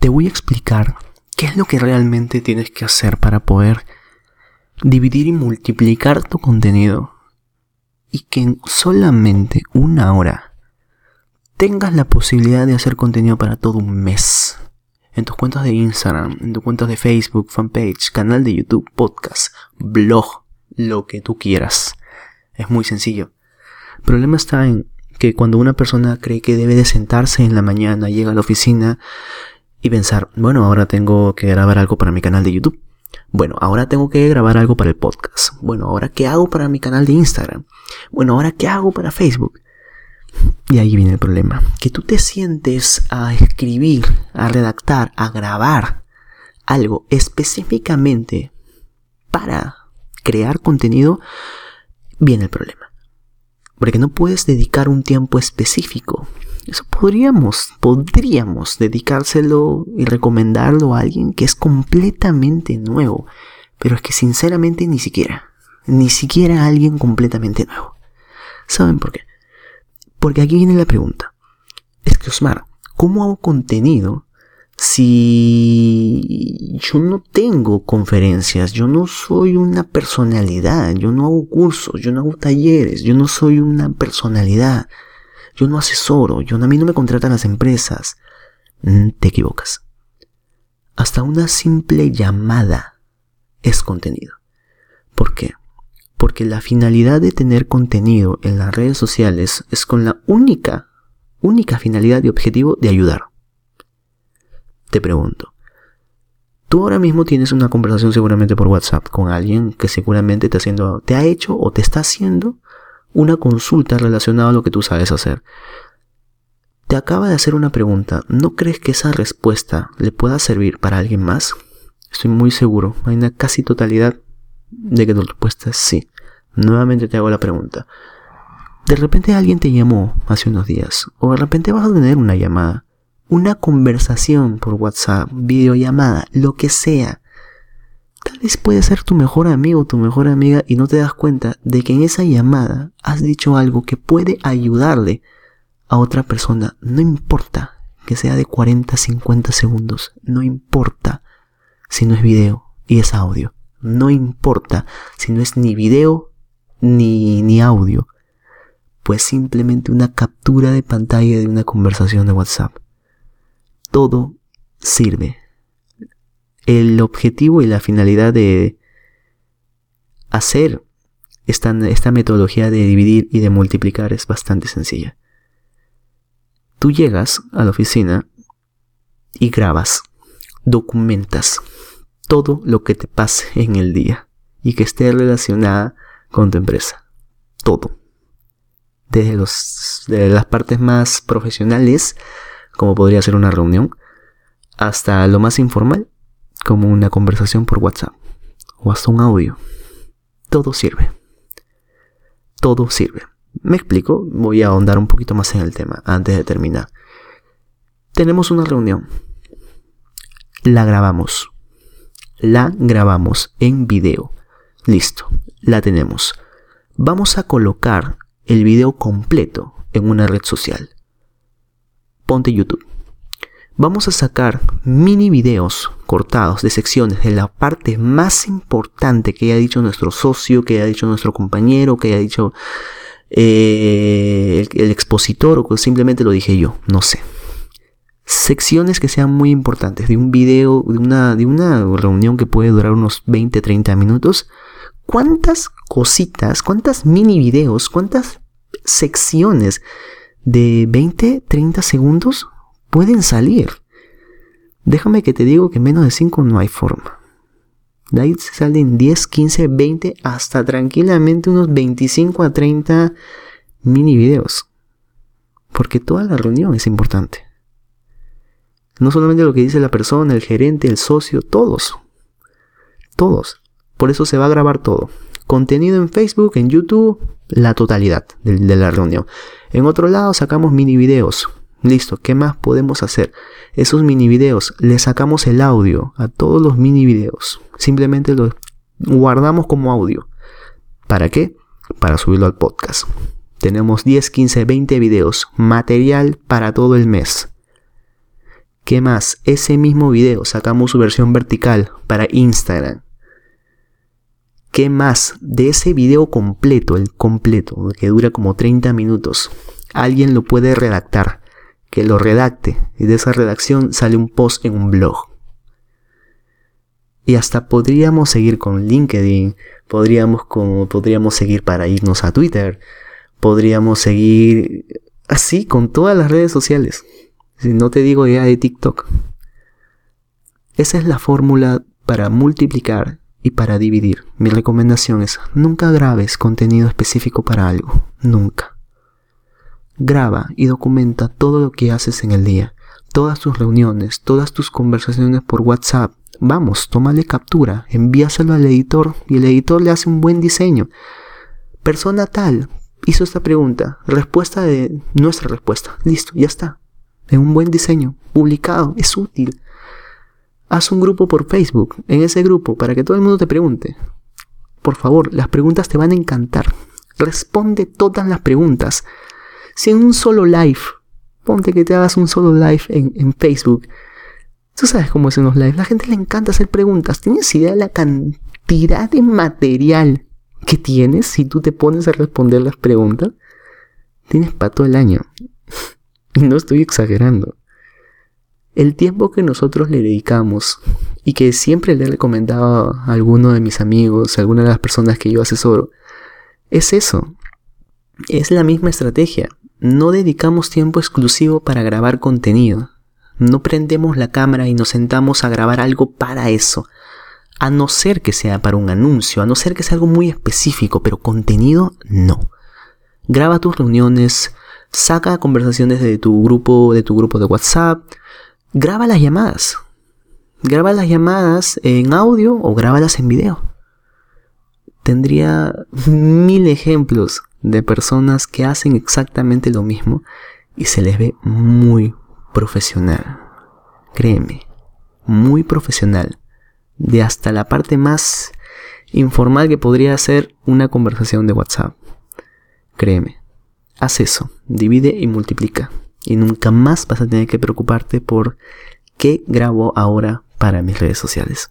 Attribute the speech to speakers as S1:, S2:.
S1: te voy a explicar qué es lo que realmente tienes que hacer para poder dividir y multiplicar tu contenido y que en solamente una hora tengas la posibilidad de hacer contenido para todo un mes. En tus cuentas de Instagram, en tus cuentas de Facebook, fanpage, canal de YouTube, podcast, blog, lo que tú quieras. Es muy sencillo. El problema está en que cuando una persona cree que debe de sentarse en la mañana, llega a la oficina y pensar, bueno, ahora tengo que grabar algo para mi canal de YouTube. Bueno, ahora tengo que grabar algo para el podcast. Bueno, ahora qué hago para mi canal de Instagram. Bueno, ahora qué hago para Facebook. Y ahí viene el problema. Que tú te sientes a escribir, a redactar, a grabar algo específicamente para crear contenido, viene el problema. Porque no puedes dedicar un tiempo específico. Eso podríamos, podríamos dedicárselo y recomendarlo a alguien que es completamente nuevo. Pero es que sinceramente ni siquiera. Ni siquiera a alguien completamente nuevo. ¿Saben por qué? Porque aquí viene la pregunta. Es que Osmar, ¿cómo hago contenido si yo no tengo conferencias, yo no soy una personalidad, yo no hago cursos, yo no hago talleres, yo no soy una personalidad, yo no asesoro, yo a mí no me contratan las empresas. Mm, te equivocas. Hasta una simple llamada es contenido. ¿Por qué? Porque la finalidad de tener contenido en las redes sociales es con la única, única finalidad y objetivo de ayudar te pregunto, tú ahora mismo tienes una conversación seguramente por WhatsApp con alguien que seguramente te, haciendo, te ha hecho o te está haciendo una consulta relacionada a lo que tú sabes hacer. Te acaba de hacer una pregunta. ¿No crees que esa respuesta le pueda servir para alguien más? Estoy muy seguro. Hay una casi totalidad de que tu respuesta es sí. Nuevamente te hago la pregunta. De repente alguien te llamó hace unos días. O de repente vas a tener una llamada una conversación por WhatsApp, videollamada, lo que sea. Puede ser tu mejor amigo o tu mejor amiga y no te das cuenta de que en esa llamada has dicho algo que puede ayudarle a otra persona. No importa que sea de 40, 50 segundos. No importa si no es video y es audio. No importa si no es ni video ni, ni audio. Pues simplemente una captura de pantalla de una conversación de WhatsApp todo sirve. El objetivo y la finalidad de hacer esta, esta metodología de dividir y de multiplicar es bastante sencilla. Tú llegas a la oficina y grabas, documentas todo lo que te pase en el día y que esté relacionada con tu empresa. Todo. Desde, los, desde las partes más profesionales como podría ser una reunión, hasta lo más informal, como una conversación por WhatsApp o hasta un audio. Todo sirve. Todo sirve. ¿Me explico? Voy a ahondar un poquito más en el tema antes de terminar. Tenemos una reunión. La grabamos. La grabamos en video. Listo. La tenemos. Vamos a colocar el video completo en una red social ponte YouTube. Vamos a sacar mini videos cortados de secciones de la parte más importante que haya dicho nuestro socio, que haya dicho nuestro compañero, que haya dicho eh, el, expositor o simplemente lo dije yo, no sé. Secciones que sean muy importantes de un video, de una, de una reunión que puede durar unos 20-30 minutos. ¿Cuántas cositas, cuántas mini videos, cuántas secciones de 20, 30 segundos pueden salir. Déjame que te digo que menos de 5 no hay forma. De ahí se salen 10, 15, 20, hasta tranquilamente unos 25 a 30 mini videos. Porque toda la reunión es importante. No solamente lo que dice la persona, el gerente, el socio, todos. Todos. Por eso se va a grabar todo. Contenido en Facebook, en YouTube, la totalidad de, la reunión. En otro lado sacamos mini videos. Listo, ¿qué más podemos hacer? Esos mini videos, le sacamos el audio a todos los mini videos. Simplemente los guardamos como audio. ¿Para qué? Para subirlo al podcast. Tenemos 10, 15, 20 videos. Material para todo el mes. ¿Qué más? Ese mismo video sacamos su versión vertical para Instagram. ¿Qué más? De ese video completo, el completo, que dura como 30 minutos, alguien lo puede redactar, que lo redacte, y de esa redacción sale un post en un blog. Y hasta podríamos seguir con LinkedIn, podríamos, podríamos seguir para irnos a Twitter, podríamos seguir así con todas las redes sociales. Si no te digo ya de TikTok. Esa es la fórmula para multiplicar y para dividir, mi recomendación es nunca grabes contenido específico para algo, nunca. Graba y documenta todo lo que haces en el día, todas tus reuniones, todas tus conversaciones por WhatsApp. Vamos, tómale captura, envíaselo al editor y el editor le hace un buen diseño. Persona tal hizo esta pregunta, respuesta de nuestra respuesta, listo, ya está. En un buen diseño, publicado, es útil. Haz un grupo por Facebook, en ese grupo, para que todo el mundo te pregunte. Por favor, las preguntas te van a encantar. Responde todas las preguntas. Si en un solo live, ponte que te hagas un solo live en, Facebook. Tú sabes cómo es en los lives. La gente le encanta hacer preguntas. ¿Tienes idea de la cantidad de material que tienes si tú te pones a responder las preguntas? Tienes para todo el año. y no estoy exagerando el tiempo que nosotros le dedicamos y que siempre le he recomendado a alguno de mis amigos, a alguna de las personas que yo asesoro, es eso. Es la misma estrategia. No dedicamos tiempo exclusivo para grabar contenido. No prendemos la cámara y nos sentamos a grabar algo para eso. A no ser que sea para un anuncio, a no ser que sea algo muy específico, pero contenido no. Graba tus reuniones, saca conversaciones de tu grupo, de tu grupo de WhatsApp, graba las llamadas. Graba las llamadas en audio o grábalas en video. Tendría mil ejemplos de personas que hacen exactamente lo mismo y se les ve muy profesional. Créeme, muy profesional. De hasta la parte más informal que podría ser una conversación de WhatsApp. Créeme, haz eso, divide y multiplica y nunca más vas a tener que preocuparte por qué grabo ahora para mis redes sociales.